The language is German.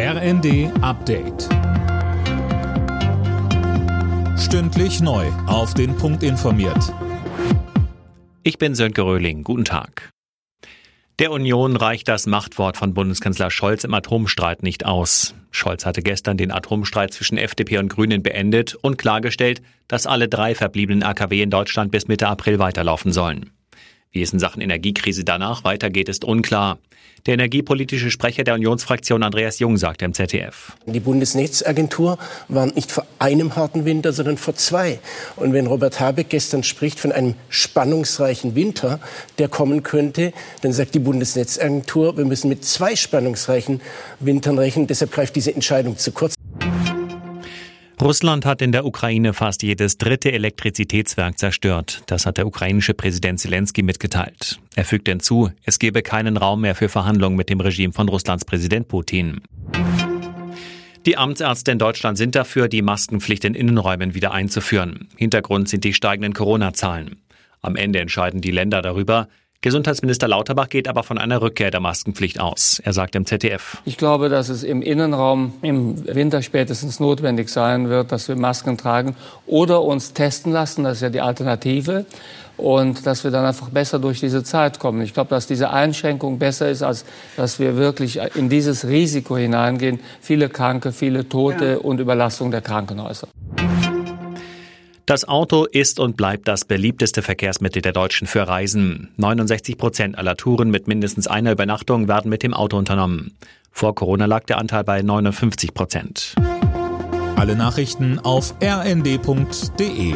RND Update. Stündlich neu. Auf den Punkt informiert. Ich bin Sönke Röhling. Guten Tag. Der Union reicht das Machtwort von Bundeskanzler Scholz im Atomstreit nicht aus. Scholz hatte gestern den Atomstreit zwischen FDP und Grünen beendet und klargestellt, dass alle drei verbliebenen AKW in Deutschland bis Mitte April weiterlaufen sollen. Wie es in Sachen Energiekrise danach weitergeht, ist unklar. Der energiepolitische Sprecher der Unionsfraktion Andreas Jung sagte im ZDF. Die Bundesnetzagentur warnt nicht vor einem harten Winter, sondern vor zwei. Und wenn Robert Habeck gestern spricht von einem spannungsreichen Winter, der kommen könnte, dann sagt die Bundesnetzagentur, wir müssen mit zwei spannungsreichen Wintern rechnen. Deshalb greift diese Entscheidung zu kurz. Russland hat in der Ukraine fast jedes dritte Elektrizitätswerk zerstört. Das hat der ukrainische Präsident Zelensky mitgeteilt. Er fügt hinzu, es gebe keinen Raum mehr für Verhandlungen mit dem Regime von Russlands Präsident Putin. Die Amtsärzte in Deutschland sind dafür, die Maskenpflicht in Innenräumen wieder einzuführen. Hintergrund sind die steigenden Corona-Zahlen. Am Ende entscheiden die Länder darüber. Gesundheitsminister Lauterbach geht aber von einer Rückkehr der Maskenpflicht aus. Er sagt im ZDF. Ich glaube, dass es im Innenraum im Winter spätestens notwendig sein wird, dass wir Masken tragen oder uns testen lassen. Das ist ja die Alternative. Und dass wir dann einfach besser durch diese Zeit kommen. Ich glaube, dass diese Einschränkung besser ist, als dass wir wirklich in dieses Risiko hineingehen. Viele Kranke, viele Tote ja. und Überlastung der Krankenhäuser. Das Auto ist und bleibt das beliebteste Verkehrsmittel der Deutschen für Reisen. 69 Prozent aller Touren mit mindestens einer Übernachtung werden mit dem Auto unternommen. Vor Corona lag der Anteil bei 59 Prozent. Alle Nachrichten auf rnd.de